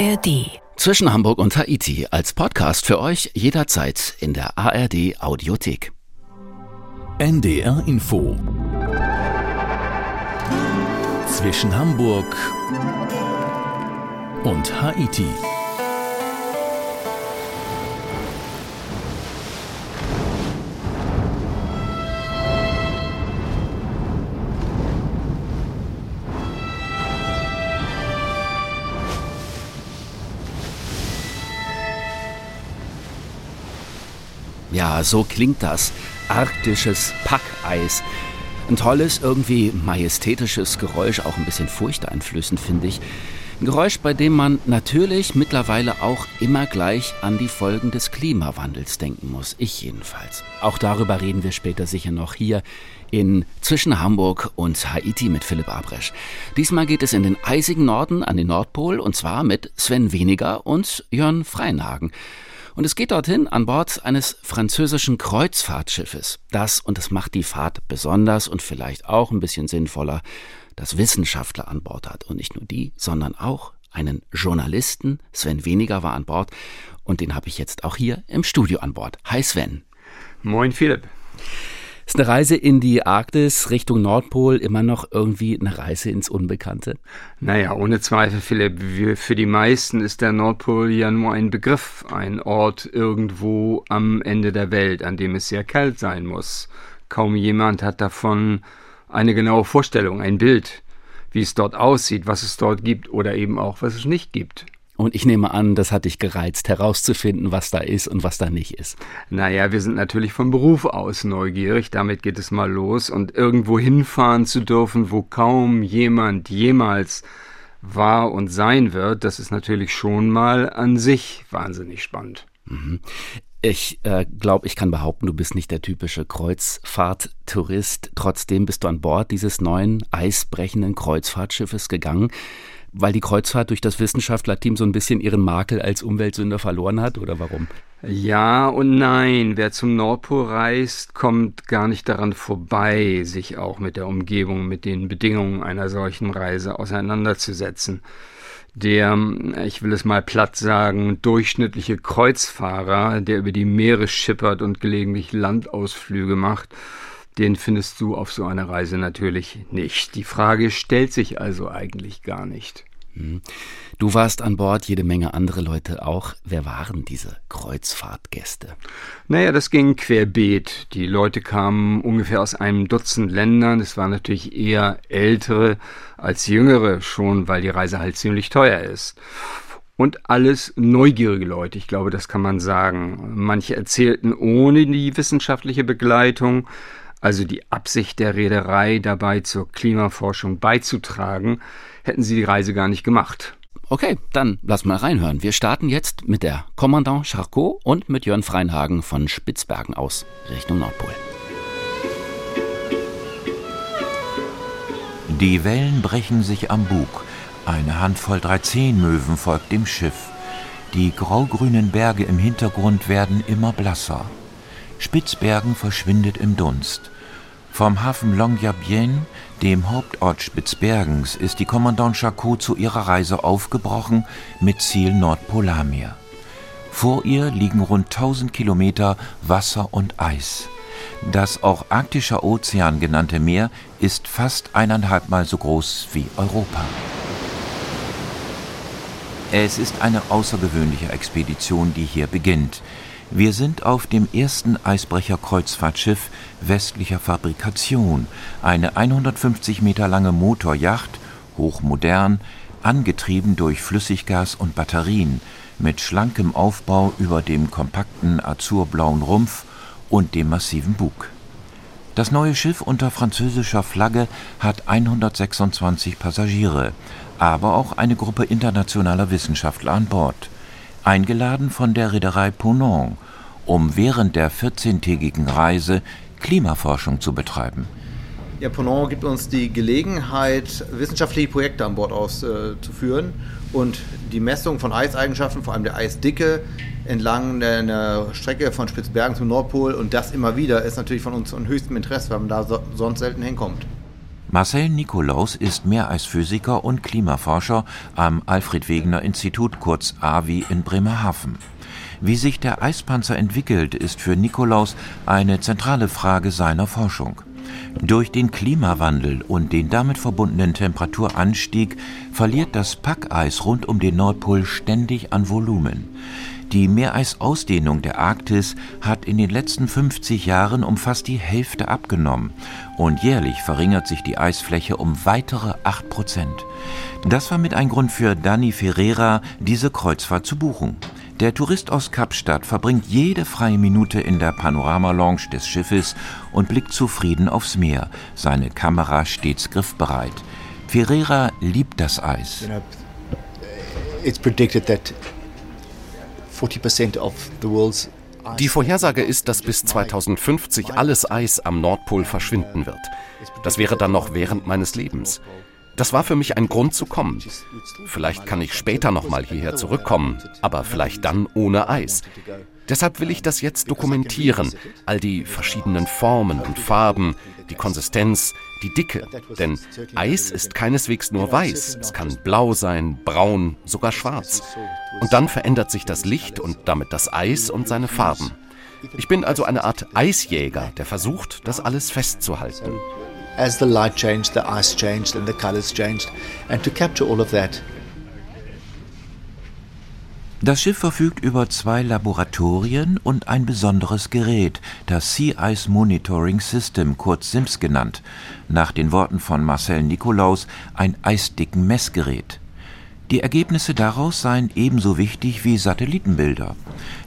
ARD. Zwischen Hamburg und Haiti als Podcast für euch jederzeit in der ARD Audiothek. NDR Info. Zwischen Hamburg und Haiti. Ja, so klingt das. Arktisches Packeis. Ein tolles, irgendwie majestätisches Geräusch, auch ein bisschen furchteinflößend, finde ich. Ein Geräusch, bei dem man natürlich mittlerweile auch immer gleich an die Folgen des Klimawandels denken muss. Ich jedenfalls. Auch darüber reden wir später sicher noch hier in Zwischen Hamburg und Haiti mit Philipp Abresch. Diesmal geht es in den eisigen Norden an den Nordpol und zwar mit Sven Weniger und Jörn Freinhagen. Und es geht dorthin an Bord eines französischen Kreuzfahrtschiffes. Das, und das macht die Fahrt besonders und vielleicht auch ein bisschen sinnvoller, das Wissenschaftler an Bord hat. Und nicht nur die, sondern auch einen Journalisten. Sven Weniger war an Bord und den habe ich jetzt auch hier im Studio an Bord. Hi Sven. Moin Philipp. Ist eine Reise in die Arktis Richtung Nordpol immer noch irgendwie eine Reise ins Unbekannte? Naja, ohne Zweifel, Philipp. Für die meisten ist der Nordpol ja nur ein Begriff, ein Ort irgendwo am Ende der Welt, an dem es sehr kalt sein muss. Kaum jemand hat davon eine genaue Vorstellung, ein Bild, wie es dort aussieht, was es dort gibt oder eben auch, was es nicht gibt. Und ich nehme an, das hat dich gereizt, herauszufinden, was da ist und was da nicht ist. Naja, wir sind natürlich vom Beruf aus neugierig, damit geht es mal los. Und irgendwo hinfahren zu dürfen, wo kaum jemand jemals war und sein wird, das ist natürlich schon mal an sich wahnsinnig spannend. Mhm. Ich äh, glaube, ich kann behaupten, du bist nicht der typische Kreuzfahrttourist. Trotzdem bist du an Bord dieses neuen, eisbrechenden Kreuzfahrtschiffes gegangen weil die Kreuzfahrt durch das Wissenschaftlerteam so ein bisschen ihren Makel als Umweltsünder verloren hat oder warum? Ja und nein. Wer zum Nordpol reist, kommt gar nicht daran vorbei, sich auch mit der Umgebung, mit den Bedingungen einer solchen Reise auseinanderzusetzen. Der, ich will es mal platt sagen, durchschnittliche Kreuzfahrer, der über die Meere schippert und gelegentlich Landausflüge macht, den findest du auf so einer Reise natürlich nicht. Die Frage stellt sich also eigentlich gar nicht. Hm. Du warst an Bord, jede Menge andere Leute auch. Wer waren diese Kreuzfahrtgäste? Naja, das ging querbeet. Die Leute kamen ungefähr aus einem Dutzend Ländern. Es waren natürlich eher ältere als jüngere, schon weil die Reise halt ziemlich teuer ist. Und alles neugierige Leute, ich glaube, das kann man sagen. Manche erzählten ohne die wissenschaftliche Begleitung, also die Absicht der Reederei dabei zur Klimaforschung beizutragen, hätten sie die Reise gar nicht gemacht. Okay, dann lass mal reinhören. Wir starten jetzt mit der Kommandant Charcot und mit Jörn Freinhagen von Spitzbergen aus Richtung Nordpol. Die Wellen brechen sich am Bug. Eine Handvoll 13-Möwen folgt dem Schiff. Die graugrünen Berge im Hintergrund werden immer blasser. Spitzbergen verschwindet im Dunst. Vom Hafen Longyearbyen, dem Hauptort Spitzbergens, ist die Kommandant Charcot zu ihrer Reise aufgebrochen mit Ziel Nordpolarmeer. Vor ihr liegen rund 1000 Kilometer Wasser und Eis. Das auch Arktischer Ozean genannte Meer ist fast eineinhalb Mal so groß wie Europa. Es ist eine außergewöhnliche Expedition, die hier beginnt. Wir sind auf dem ersten Eisbrecher-Kreuzfahrtschiff westlicher Fabrikation, eine 150 Meter lange Motorjacht, hochmodern, angetrieben durch Flüssiggas und Batterien, mit schlankem Aufbau über dem kompakten azurblauen Rumpf und dem massiven Bug. Das neue Schiff unter französischer Flagge hat 126 Passagiere, aber auch eine Gruppe internationaler Wissenschaftler an Bord eingeladen von der Reederei Ponant, um während der 14-tägigen Reise Klimaforschung zu betreiben. Ja, Ponant gibt uns die Gelegenheit, wissenschaftliche Projekte an Bord auszuführen und die Messung von Eiseigenschaften, vor allem der Eisdicke, entlang der Strecke von Spitzbergen zum Nordpol und das immer wieder ist natürlich von uns von höchstem Interesse, weil man da so, sonst selten hinkommt. Marcel Nikolaus ist Meereisphysiker und Klimaforscher am Alfred Wegener Institut kurz AWI in Bremerhaven. Wie sich der Eispanzer entwickelt, ist für Nikolaus eine zentrale Frage seiner Forschung. Durch den Klimawandel und den damit verbundenen Temperaturanstieg verliert das Packeis rund um den Nordpol ständig an Volumen. Die Meereisausdehnung der Arktis hat in den letzten 50 Jahren um fast die Hälfte abgenommen und jährlich verringert sich die Eisfläche um weitere 8 Prozent. Das war mit ein Grund für Dani Ferreira, diese Kreuzfahrt zu buchen. Der Tourist aus Kapstadt verbringt jede freie Minute in der Panorama-Lounge des Schiffes und blickt zufrieden aufs Meer, seine Kamera stets griffbereit. Ferreira liebt das Eis. It's predicted that die Vorhersage ist, dass bis 2050 alles Eis am Nordpol verschwinden wird. Das wäre dann noch während meines Lebens. Das war für mich ein Grund zu kommen. Vielleicht kann ich später nochmal hierher zurückkommen, aber vielleicht dann ohne Eis. Deshalb will ich das jetzt dokumentieren, all die verschiedenen Formen und Farben, die Konsistenz, die Dicke. Denn Eis ist keineswegs nur weiß, es kann blau sein, braun, sogar schwarz. Und dann verändert sich das Licht und damit das Eis und seine Farben. Ich bin also eine Art Eisjäger, der versucht, das alles festzuhalten. As the light changed, the ice changed and the colors changed. And to capture all of that, das Schiff verfügt über zwei Laboratorien und ein besonderes Gerät, das Sea Ice Monitoring System, kurz SIMS genannt, nach den Worten von Marcel Nikolaus ein eisdicken Messgerät. Die Ergebnisse daraus seien ebenso wichtig wie Satellitenbilder.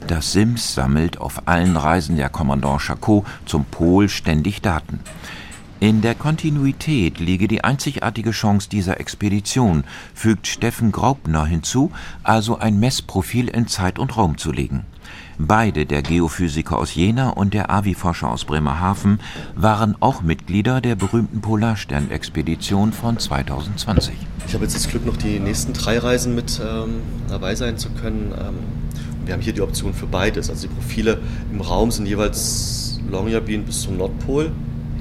Das SIMS sammelt auf allen Reisen der Kommandant Charcot zum Pol ständig Daten. In der Kontinuität liege die einzigartige Chance dieser Expedition, fügt Steffen Graupner hinzu, also ein Messprofil in Zeit und Raum zu legen. Beide, der Geophysiker aus Jena und der AVI-Forscher aus Bremerhaven, waren auch Mitglieder der berühmten Polarstern-Expedition von 2020. Ich habe jetzt das Glück, noch die nächsten drei Reisen mit ähm, dabei sein zu können. Ähm, wir haben hier die Option für beides. Also die Profile im Raum sind jeweils Longyearbyen bis zum Nordpol,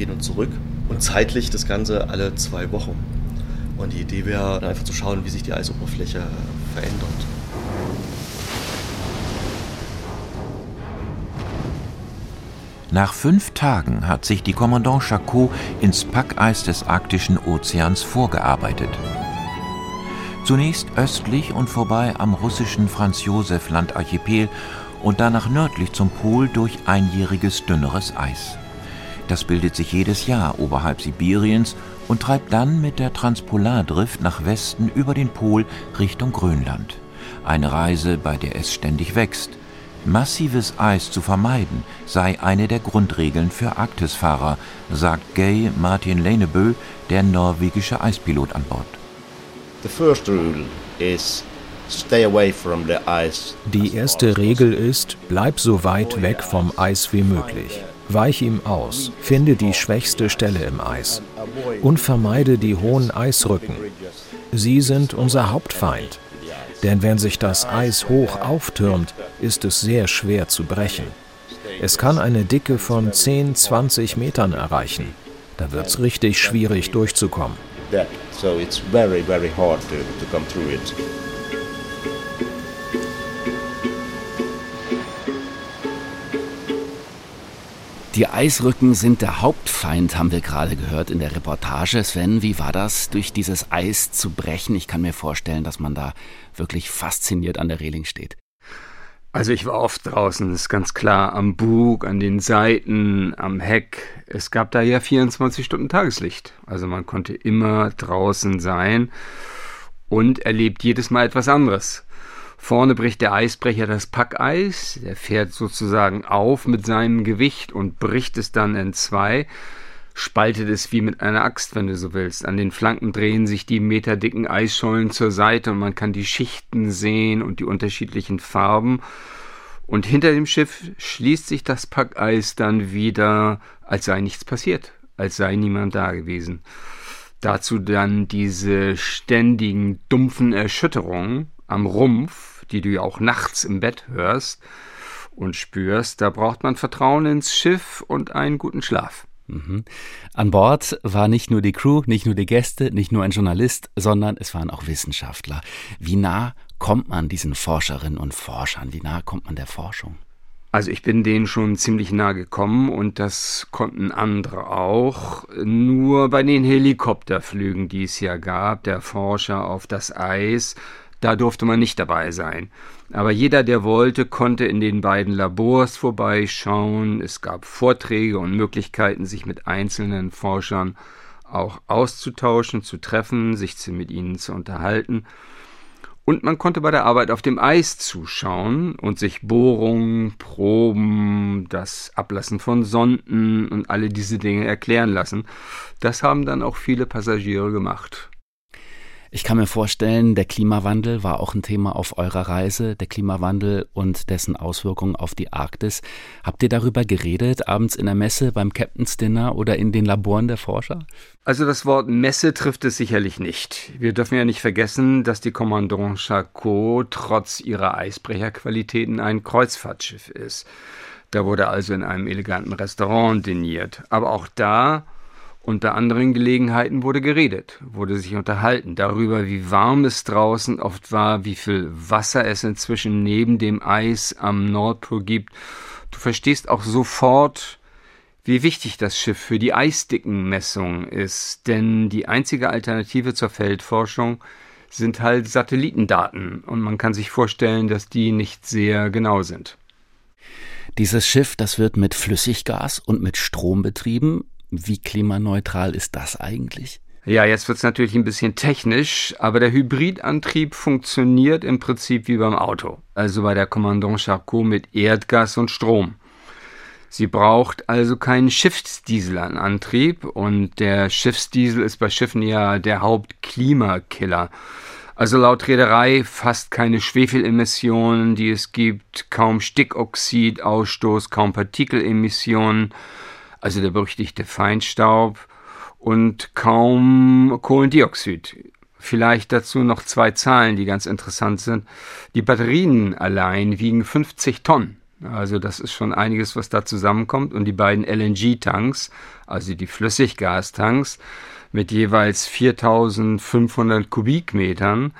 hin und zurück und zeitlich das Ganze alle zwei Wochen. Und die Idee wäre einfach zu schauen, wie sich die Eisoberfläche verändert. Nach fünf Tagen hat sich die Kommandant Charcot ins Packeis des Arktischen Ozeans vorgearbeitet. Zunächst östlich und vorbei am russischen Franz-Josef-Land-Archipel und danach nördlich zum Pol durch einjähriges dünneres Eis. Das bildet sich jedes Jahr oberhalb Sibiriens und treibt dann mit der Transpolardrift nach Westen über den Pol Richtung Grönland. Eine Reise, bei der es ständig wächst. Massives Eis zu vermeiden sei eine der Grundregeln für Arktisfahrer, sagt Gay Martin Lenebø, der norwegische Eispilot an Bord. Die erste Regel ist, bleib so weit weg vom Eis wie möglich. Weich ihm aus, finde die schwächste Stelle im Eis und vermeide die hohen Eisrücken. Sie sind unser Hauptfeind. Denn wenn sich das Eis hoch auftürmt, ist es sehr schwer zu brechen. Es kann eine Dicke von 10, 20 Metern erreichen. Da wird es richtig schwierig durchzukommen. So it's very, very hard to, to come through it. Die Eisrücken sind der Hauptfeind, haben wir gerade gehört in der Reportage. Sven, wie war das, durch dieses Eis zu brechen? Ich kann mir vorstellen, dass man da wirklich fasziniert an der Reling steht. Also ich war oft draußen, ist ganz klar, am Bug, an den Seiten, am Heck. Es gab da ja 24 Stunden Tageslicht. Also man konnte immer draußen sein und erlebt jedes Mal etwas anderes. Vorne bricht der Eisbrecher das Packeis, der fährt sozusagen auf mit seinem Gewicht und bricht es dann in zwei, spaltet es wie mit einer Axt, wenn du so willst. An den Flanken drehen sich die meterdicken Eisschollen zur Seite und man kann die Schichten sehen und die unterschiedlichen Farben. Und hinter dem Schiff schließt sich das Packeis dann wieder, als sei nichts passiert, als sei niemand da gewesen. Dazu dann diese ständigen dumpfen Erschütterungen am Rumpf, die du ja auch nachts im Bett hörst und spürst, da braucht man Vertrauen ins Schiff und einen guten Schlaf. Mhm. An Bord war nicht nur die Crew, nicht nur die Gäste, nicht nur ein Journalist, sondern es waren auch Wissenschaftler. Wie nah kommt man diesen Forscherinnen und Forschern? Wie nah kommt man der Forschung? Also ich bin denen schon ziemlich nah gekommen und das konnten andere auch. Nur bei den Helikopterflügen, die es ja gab, der Forscher auf das Eis, da durfte man nicht dabei sein. Aber jeder, der wollte, konnte in den beiden Labors vorbeischauen. Es gab Vorträge und Möglichkeiten, sich mit einzelnen Forschern auch auszutauschen, zu treffen, sich mit ihnen zu unterhalten. Und man konnte bei der Arbeit auf dem Eis zuschauen und sich Bohrungen, Proben, das Ablassen von Sonden und alle diese Dinge erklären lassen. Das haben dann auch viele Passagiere gemacht. Ich kann mir vorstellen, der Klimawandel war auch ein Thema auf eurer Reise, der Klimawandel und dessen Auswirkungen auf die Arktis. Habt ihr darüber geredet, abends in der Messe, beim Captain's Dinner oder in den Laboren der Forscher? Also das Wort Messe trifft es sicherlich nicht. Wir dürfen ja nicht vergessen, dass die Commandant Charcot trotz ihrer Eisbrecherqualitäten ein Kreuzfahrtschiff ist. Da wurde also in einem eleganten Restaurant diniert. Aber auch da unter anderen Gelegenheiten wurde geredet, wurde sich unterhalten darüber, wie warm es draußen oft war, wie viel Wasser es inzwischen neben dem Eis am Nordpol gibt. Du verstehst auch sofort, wie wichtig das Schiff für die Eisdickenmessung ist, denn die einzige Alternative zur Feldforschung sind halt Satellitendaten und man kann sich vorstellen, dass die nicht sehr genau sind. Dieses Schiff, das wird mit Flüssiggas und mit Strom betrieben. Wie klimaneutral ist das eigentlich? Ja, jetzt wird es natürlich ein bisschen technisch, aber der Hybridantrieb funktioniert im Prinzip wie beim Auto, also bei der Commandant Charcot mit Erdgas und Strom. Sie braucht also keinen Schiffsdieselantrieb und der Schiffsdiesel ist bei Schiffen ja der Hauptklimakiller. Also laut Reederei fast keine Schwefelemissionen, die es gibt, kaum Stickoxidausstoß, kaum Partikelemissionen also der berüchtigte Feinstaub und kaum Kohlendioxid. Vielleicht dazu noch zwei Zahlen, die ganz interessant sind. Die Batterien allein wiegen 50 Tonnen. Also das ist schon einiges, was da zusammenkommt. Und die beiden LNG-Tanks, also die Flüssiggastanks, mit jeweils 4500 Kubikmetern,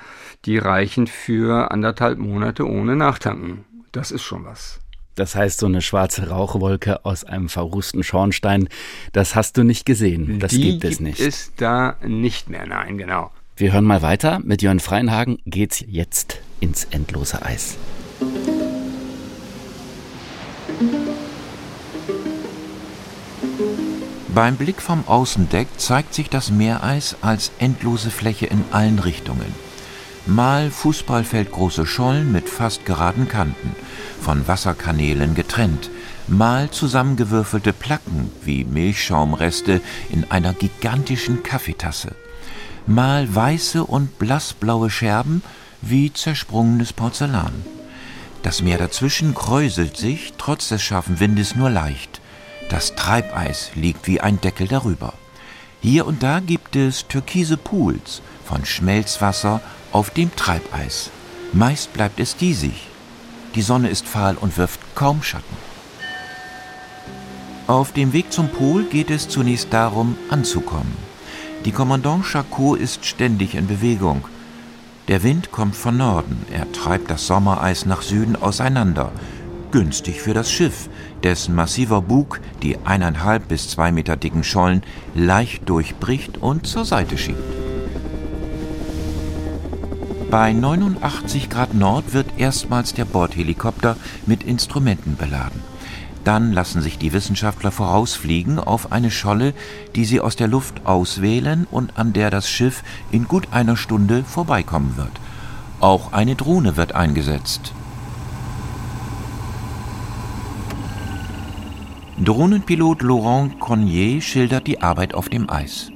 die reichen für anderthalb Monate ohne Nachtanken. Das ist schon was. Das heißt, so eine schwarze Rauchwolke aus einem verrußten Schornstein, das hast du nicht gesehen. Das Die gibt es nicht. Ist da nicht mehr, nein, genau. Wir hören mal weiter. Mit Jörn Freinhagen geht's jetzt ins endlose Eis. Beim Blick vom Außendeck zeigt sich das Meereis als endlose Fläche in allen Richtungen. Mal Fußballfeldgroße Schollen mit fast geraden Kanten, von Wasserkanälen getrennt, mal zusammengewürfelte Placken wie Milchschaumreste in einer gigantischen Kaffeetasse, mal weiße und blassblaue Scherben wie zersprungenes Porzellan. Das Meer dazwischen kräuselt sich, trotz des scharfen Windes, nur leicht. Das Treibeis liegt wie ein Deckel darüber. Hier und da gibt es türkise Pools von Schmelzwasser auf dem Treibeis. Meist bleibt es diesig. Die Sonne ist fahl und wirft kaum Schatten. Auf dem Weg zum Pol geht es zunächst darum, anzukommen. Die Kommandant Charcot ist ständig in Bewegung. Der Wind kommt von Norden, er treibt das Sommereis nach Süden auseinander. Günstig für das Schiff, dessen massiver Bug die eineinhalb bis zwei Meter dicken Schollen leicht durchbricht und zur Seite schiebt. Bei 89 Grad Nord wird erstmals der Bordhelikopter mit Instrumenten beladen. Dann lassen sich die Wissenschaftler vorausfliegen auf eine Scholle, die sie aus der Luft auswählen und an der das Schiff in gut einer Stunde vorbeikommen wird. Auch eine Drohne wird eingesetzt. Drohnenpilot Laurent Cornier schildert die Arbeit auf dem Eis.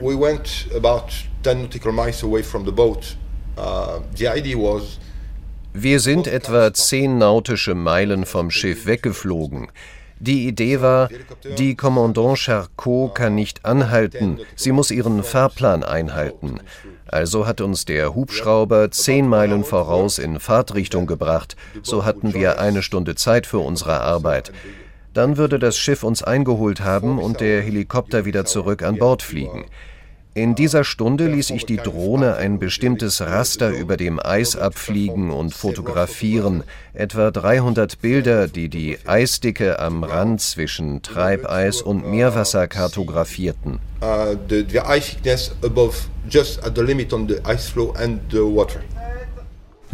We went about 10 nautical miles away from the boat Wir sind etwa zehn nautische Meilen vom Schiff weggeflogen. Die Idee war, die Commandant Charcot kann nicht anhalten, sie muss ihren Fahrplan einhalten. Also hat uns der Hubschrauber zehn Meilen voraus in Fahrtrichtung gebracht. So hatten wir eine Stunde Zeit für unsere Arbeit. Dann würde das Schiff uns eingeholt haben und der Helikopter wieder zurück an Bord fliegen. In dieser Stunde ließ ich die Drohne ein bestimmtes Raster über dem Eis abfliegen und fotografieren, etwa 300 Bilder, die die Eisdicke am Rand zwischen Treibeis und Meerwasser kartografierten. Uh, the, the ice thickness above, just at the limit on the ice flow and the water.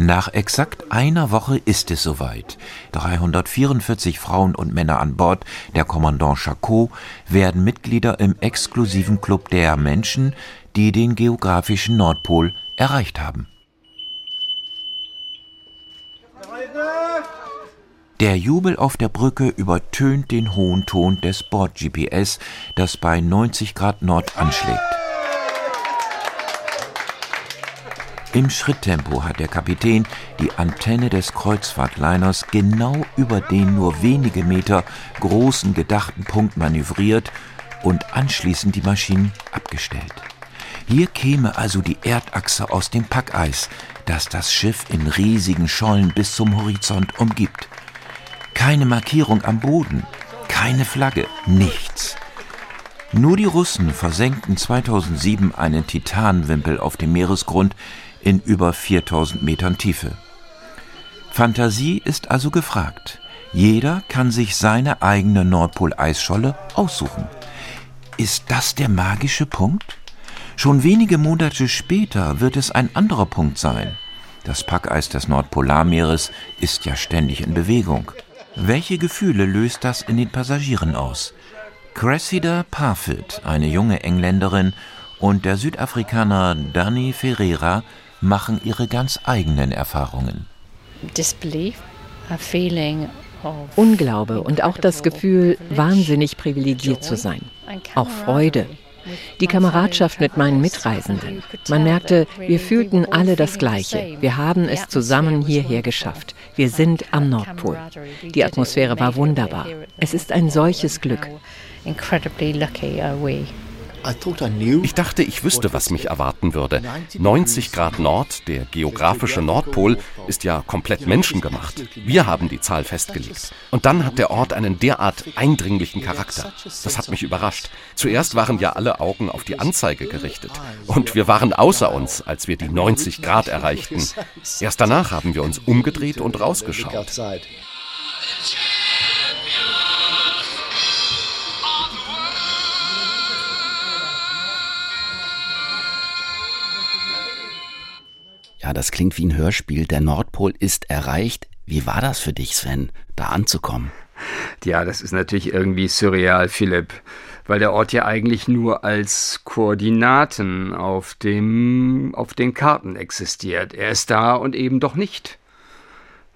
Nach exakt einer Woche ist es soweit. 344 Frauen und Männer an Bord der Kommandant Charcot werden Mitglieder im exklusiven Club der Menschen, die den geografischen Nordpol erreicht haben. Der Jubel auf der Brücke übertönt den hohen Ton des Bord-GPS, das bei 90 Grad Nord anschlägt. Im Schritttempo hat der Kapitän die Antenne des Kreuzfahrtliners genau über den nur wenige Meter großen gedachten Punkt manövriert und anschließend die Maschinen abgestellt. Hier käme also die Erdachse aus dem Packeis, das das Schiff in riesigen Schollen bis zum Horizont umgibt. Keine Markierung am Boden, keine Flagge, nichts. Nur die Russen versenkten 2007 einen Titanwimpel auf dem Meeresgrund, in über 4000 Metern Tiefe. Fantasie ist also gefragt. Jeder kann sich seine eigene Nordpoleisscholle aussuchen. Ist das der magische Punkt? Schon wenige Monate später wird es ein anderer Punkt sein. Das Packeis des Nordpolarmeeres ist ja ständig in Bewegung. Welche Gefühle löst das in den Passagieren aus? Cressida Parfit, eine junge Engländerin, und der Südafrikaner Danny Ferreira machen ihre ganz eigenen Erfahrungen. Unglaube und auch das Gefühl, wahnsinnig privilegiert zu sein. Auch Freude. Die Kameradschaft mit meinen Mitreisenden. Man merkte, wir fühlten alle das Gleiche. Wir haben es zusammen hierher geschafft. Wir sind am Nordpol. Die Atmosphäre war wunderbar. Es ist ein solches Glück. Incredibly lucky are we. Ich dachte, ich wüsste, was mich erwarten würde. 90 Grad Nord, der geografische Nordpol, ist ja komplett menschengemacht. Wir haben die Zahl festgelegt. Und dann hat der Ort einen derart eindringlichen Charakter. Das hat mich überrascht. Zuerst waren ja alle Augen auf die Anzeige gerichtet. Und wir waren außer uns, als wir die 90 Grad erreichten. Erst danach haben wir uns umgedreht und rausgeschaut. Ja, das klingt wie ein Hörspiel. Der Nordpol ist erreicht. Wie war das für dich, Sven, da anzukommen? Ja, das ist natürlich irgendwie surreal, Philipp, weil der Ort ja eigentlich nur als Koordinaten auf, dem, auf den Karten existiert. Er ist da und eben doch nicht.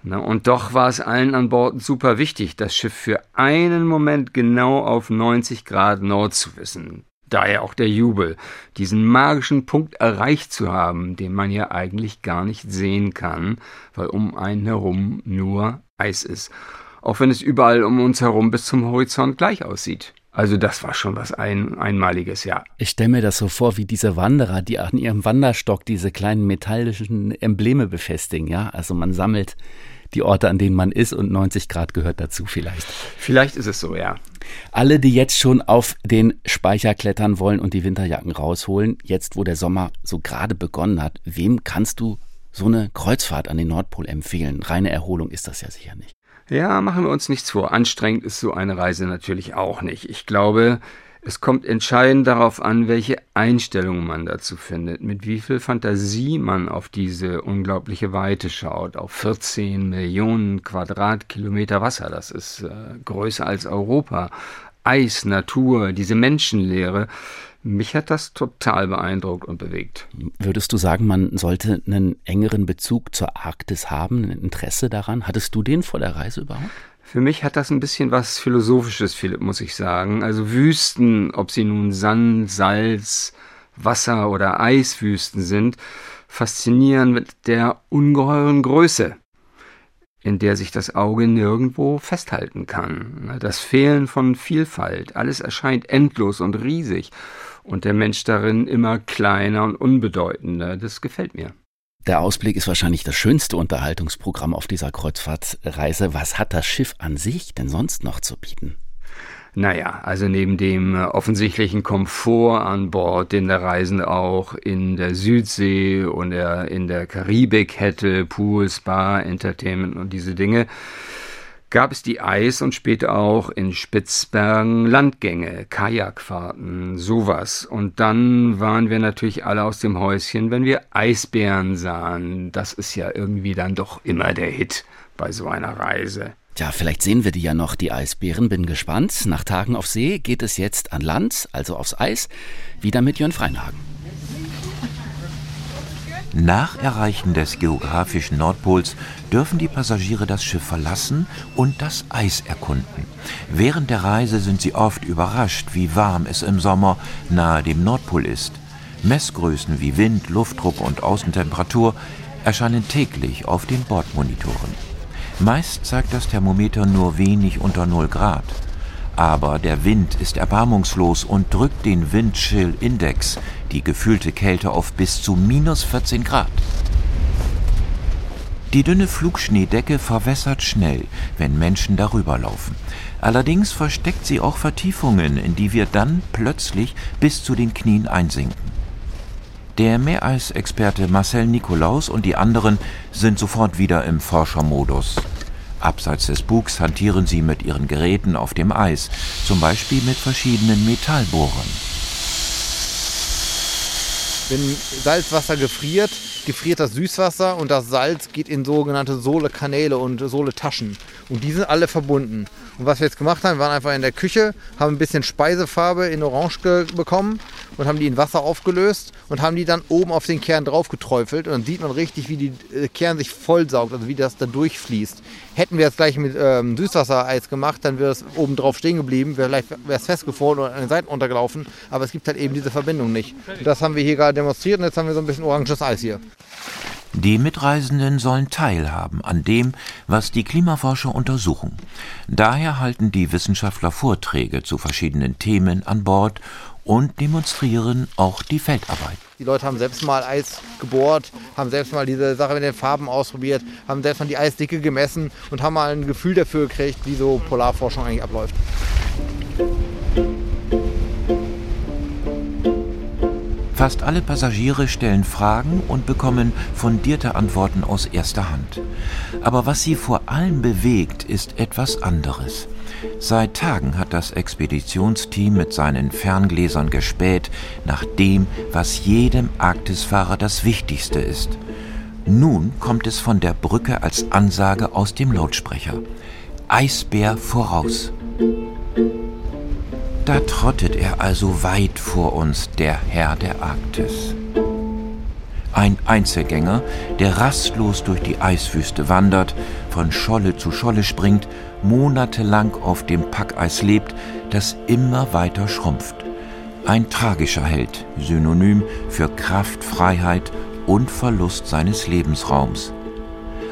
Na, und doch war es allen an Bord super wichtig, das Schiff für einen Moment genau auf 90 Grad Nord zu wissen. Daher auch der Jubel, diesen magischen Punkt erreicht zu haben, den man ja eigentlich gar nicht sehen kann, weil um einen herum nur Eis ist. Auch wenn es überall um uns herum bis zum Horizont gleich aussieht. Also das war schon was ein, Einmaliges, ja. Ich stelle mir das so vor, wie diese Wanderer, die an ihrem Wanderstock diese kleinen metallischen Embleme befestigen, ja. Also man sammelt die Orte, an denen man ist und 90 Grad gehört dazu vielleicht. Vielleicht ist es so, ja. Alle, die jetzt schon auf den Speicher klettern wollen und die Winterjacken rausholen, jetzt wo der Sommer so gerade begonnen hat, wem kannst du so eine Kreuzfahrt an den Nordpol empfehlen? Reine Erholung ist das ja sicher nicht. Ja, machen wir uns nichts vor. Anstrengend ist so eine Reise natürlich auch nicht. Ich glaube, es kommt entscheidend darauf an, welche Einstellung man dazu findet, mit wie viel Fantasie man auf diese unglaubliche Weite schaut, auf 14 Millionen Quadratkilometer Wasser, das ist äh, größer als Europa, Eis, Natur, diese Menschenlehre. Mich hat das total beeindruckt und bewegt. Würdest du sagen, man sollte einen engeren Bezug zur Arktis haben, ein Interesse daran? Hattest du den vor der Reise überhaupt? Für mich hat das ein bisschen was Philosophisches, Philipp, muss ich sagen. Also Wüsten, ob sie nun Sand, Salz, Wasser oder Eiswüsten sind, faszinieren mit der ungeheuren Größe, in der sich das Auge nirgendwo festhalten kann. Das Fehlen von Vielfalt, alles erscheint endlos und riesig und der Mensch darin immer kleiner und unbedeutender. Das gefällt mir. Der Ausblick ist wahrscheinlich das schönste Unterhaltungsprogramm auf dieser Kreuzfahrtreise. Was hat das Schiff an sich denn sonst noch zu bieten? Naja, also neben dem äh, offensichtlichen Komfort an Bord, den der Reisende auch in der Südsee und der, in der Karibik hätte, Pool, Spa, Entertainment und diese Dinge, gab es die Eis- und später auch in Spitzbergen Landgänge, Kajakfahrten, sowas. Und dann waren wir natürlich alle aus dem Häuschen, wenn wir Eisbären sahen. Das ist ja irgendwie dann doch immer der Hit bei so einer Reise. Tja, vielleicht sehen wir die ja noch, die Eisbären. Bin gespannt. Nach Tagen auf See geht es jetzt an Land, also aufs Eis, wieder mit Jörn Freinhagen. Nach Erreichen des geografischen Nordpols dürfen die Passagiere das Schiff verlassen und das Eis erkunden. Während der Reise sind sie oft überrascht, wie warm es im Sommer nahe dem Nordpol ist. Messgrößen wie Wind, Luftdruck und Außentemperatur erscheinen täglich auf den Bordmonitoren. Meist zeigt das Thermometer nur wenig unter 0 Grad. Aber der Wind ist erbarmungslos und drückt den Windchill-Index, die gefühlte Kälte, auf bis zu minus 14 Grad. Die dünne Flugschneedecke verwässert schnell, wenn Menschen darüber laufen. Allerdings versteckt sie auch Vertiefungen, in die wir dann plötzlich bis zu den Knien einsinken. Der Meereisexperte Marcel Nikolaus und die anderen sind sofort wieder im Forschermodus. Abseits des Bugs hantieren sie mit ihren Geräten auf dem Eis, zum Beispiel mit verschiedenen Metallbohrern. Wenn Salzwasser gefriert, gefriert das Süßwasser und das Salz geht in sogenannte Sohlekanäle und Sohletaschen. Und die sind alle verbunden. Und was wir jetzt gemacht haben, wir waren einfach in der Küche, haben ein bisschen Speisefarbe in Orange bekommen und haben die in Wasser aufgelöst und haben die dann oben auf den Kern drauf geträufelt. Und dann sieht man richtig, wie die äh, Kern sich vollsaugt, also wie das da durchfließt. Hätten wir das gleich mit ähm, Süßwassereis gemacht, dann wäre es oben drauf stehen geblieben, vielleicht wäre es festgefroren oder an den Seiten untergelaufen. Aber es gibt halt eben diese Verbindung nicht. Und das haben wir hier gerade demonstriert und jetzt haben wir so ein bisschen oranges Eis hier. Die Mitreisenden sollen teilhaben an dem, was die Klimaforscher untersuchen. Daher halten die Wissenschaftler Vorträge zu verschiedenen Themen an Bord und demonstrieren auch die Feldarbeit. Die Leute haben selbst mal Eis gebohrt, haben selbst mal diese Sache mit den Farben ausprobiert, haben selbst mal die Eisdicke gemessen und haben mal ein Gefühl dafür gekriegt, wie so Polarforschung eigentlich abläuft. Fast alle Passagiere stellen Fragen und bekommen fundierte Antworten aus erster Hand. Aber was sie vor allem bewegt, ist etwas anderes. Seit Tagen hat das Expeditionsteam mit seinen Ferngläsern gespäht nach dem, was jedem Arktisfahrer das Wichtigste ist. Nun kommt es von der Brücke als Ansage aus dem Lautsprecher. Eisbär voraus. Da trottet er also weit vor uns, der Herr der Arktis. Ein Einzelgänger, der rastlos durch die Eiswüste wandert, von Scholle zu Scholle springt, monatelang auf dem Packeis lebt, das immer weiter schrumpft. Ein tragischer Held, Synonym für Kraft, Freiheit und Verlust seines Lebensraums.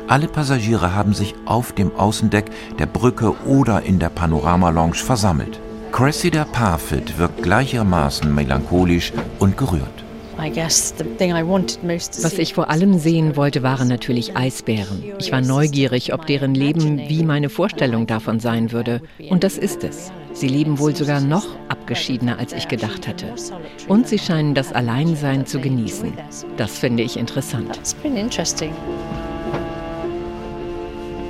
Alle Passagiere haben sich auf dem Außendeck der Brücke oder in der Panorama-Lounge versammelt. Cressida Parfit wirkt gleichermaßen melancholisch und gerührt. Was ich vor allem sehen wollte, waren natürlich Eisbären. Ich war neugierig, ob deren Leben wie meine Vorstellung davon sein würde. Und das ist es. Sie leben wohl sogar noch abgeschiedener, als ich gedacht hatte. Und sie scheinen das Alleinsein zu genießen. Das finde ich interessant.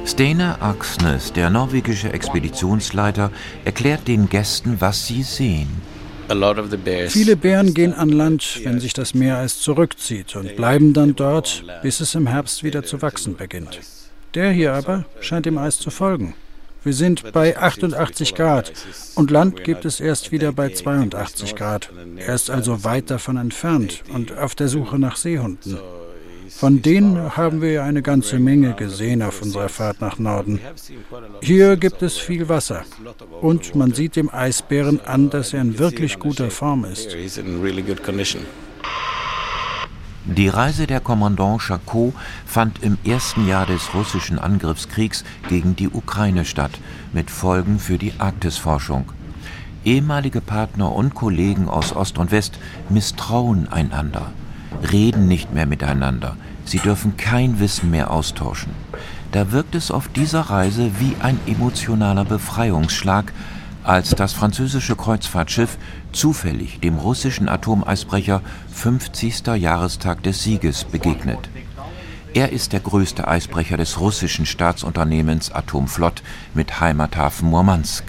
Steinar Aksnes, der norwegische Expeditionsleiter, erklärt den Gästen, was sie sehen. Viele Bären gehen an Land, wenn sich das Meereis zurückzieht und bleiben dann dort, bis es im Herbst wieder zu wachsen beginnt. Der hier aber scheint dem Eis zu folgen. Wir sind bei 88 Grad und Land gibt es erst wieder bei 82 Grad. Er ist also weit davon entfernt und auf der Suche nach Seehunden. Von denen haben wir eine ganze Menge gesehen auf unserer Fahrt nach Norden. Hier gibt es viel Wasser und man sieht dem Eisbären an, dass er in wirklich guter Form ist. Die Reise der Kommandant Chacot fand im ersten Jahr des russischen Angriffskriegs gegen die Ukraine statt, mit Folgen für die Arktisforschung. Ehemalige Partner und Kollegen aus Ost und West misstrauen einander. Reden nicht mehr miteinander, sie dürfen kein Wissen mehr austauschen. Da wirkt es auf dieser Reise wie ein emotionaler Befreiungsschlag, als das französische Kreuzfahrtschiff zufällig dem russischen Atomeisbrecher 50. Jahrestag des Sieges begegnet. Er ist der größte Eisbrecher des russischen Staatsunternehmens Atomflott mit Heimathafen Murmansk.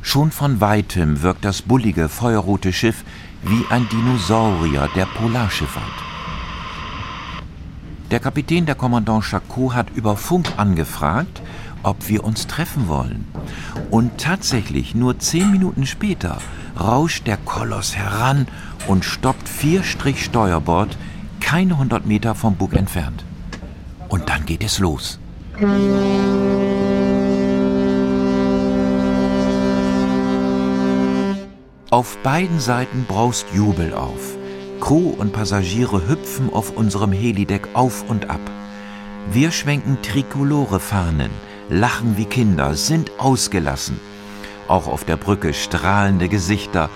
Schon von weitem wirkt das bullige, feuerrote Schiff wie ein Dinosaurier der Polarschifffahrt. Der Kapitän der Kommandant Chacot hat über Funk angefragt, ob wir uns treffen wollen. Und tatsächlich, nur zehn Minuten später, rauscht der Koloss heran und stoppt vier Strich Steuerbord keine hundert Meter vom Bug entfernt. Und dann geht es los. Auf beiden Seiten braust Jubel auf. Crew und Passagiere hüpfen auf unserem Helideck auf und ab. Wir schwenken trikolore Fahnen, lachen wie Kinder, sind ausgelassen. Auch auf der Brücke strahlende Gesichter.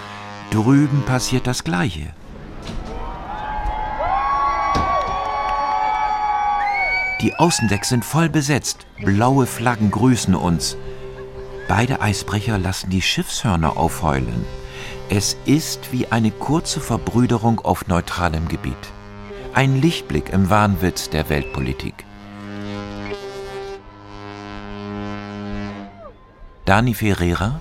Drüben passiert das Gleiche. Die Außendecks sind voll besetzt. Blaue Flaggen grüßen uns. Beide Eisbrecher lassen die Schiffshörner aufheulen. Es ist wie eine kurze Verbrüderung auf neutralem Gebiet. Ein Lichtblick im Wahnwitz der Weltpolitik. Dani Ferreira?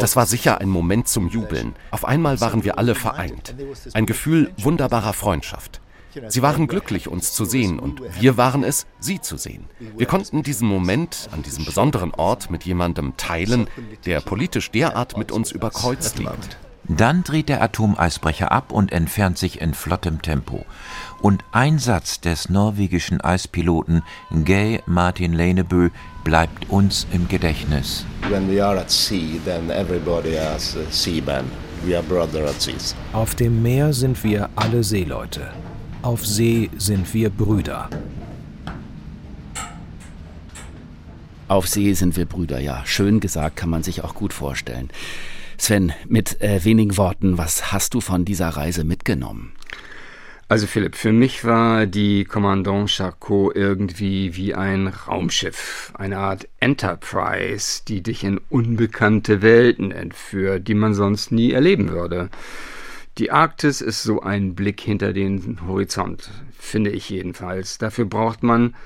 Das war sicher ein Moment zum Jubeln. Auf einmal waren wir alle vereint. Ein Gefühl wunderbarer Freundschaft. Sie waren glücklich, uns zu sehen, und wir waren es, sie zu sehen. Wir konnten diesen Moment an diesem besonderen Ort mit jemandem teilen, der politisch derart mit uns überkreuzt liegt. Dann dreht der Atomeisbrecher ab und entfernt sich in flottem Tempo. Und ein Satz des norwegischen Eispiloten Gay Martin Leinebø bleibt uns im Gedächtnis. When we are at sea, then everybody has a seaman. We are brother at seas. Auf dem Meer sind wir alle Seeleute. Auf See sind wir Brüder. Auf See sind wir Brüder, ja. Schön gesagt, kann man sich auch gut vorstellen. Sven, mit äh, wenigen Worten, was hast du von dieser Reise mitgenommen? Also Philipp, für mich war die Commandant Charcot irgendwie wie ein Raumschiff, eine Art Enterprise, die dich in unbekannte Welten entführt, die man sonst nie erleben würde. Die Arktis ist so ein Blick hinter den Horizont, finde ich jedenfalls. Dafür braucht man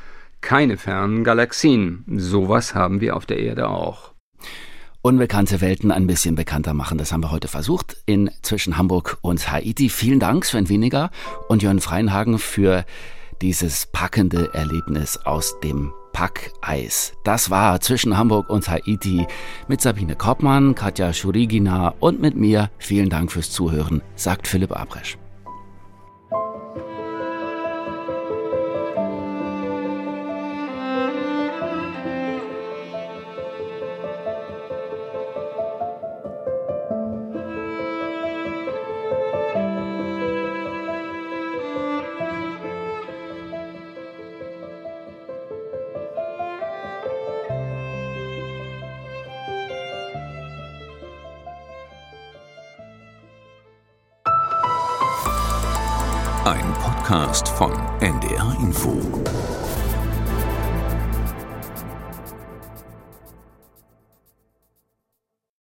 keine fernen Galaxien. Sowas haben wir auf der Erde auch. Unbekannte Welten ein bisschen bekannter machen, das haben wir heute versucht in zwischen Hamburg und Haiti. Vielen Dank Sven Weniger und Jörn Freinhagen für dieses packende Erlebnis aus dem Packeis. Das war zwischen Hamburg und Haiti mit Sabine Koppmann, Katja Schurigina und mit mir. Vielen Dank fürs Zuhören, sagt Philipp Abresch.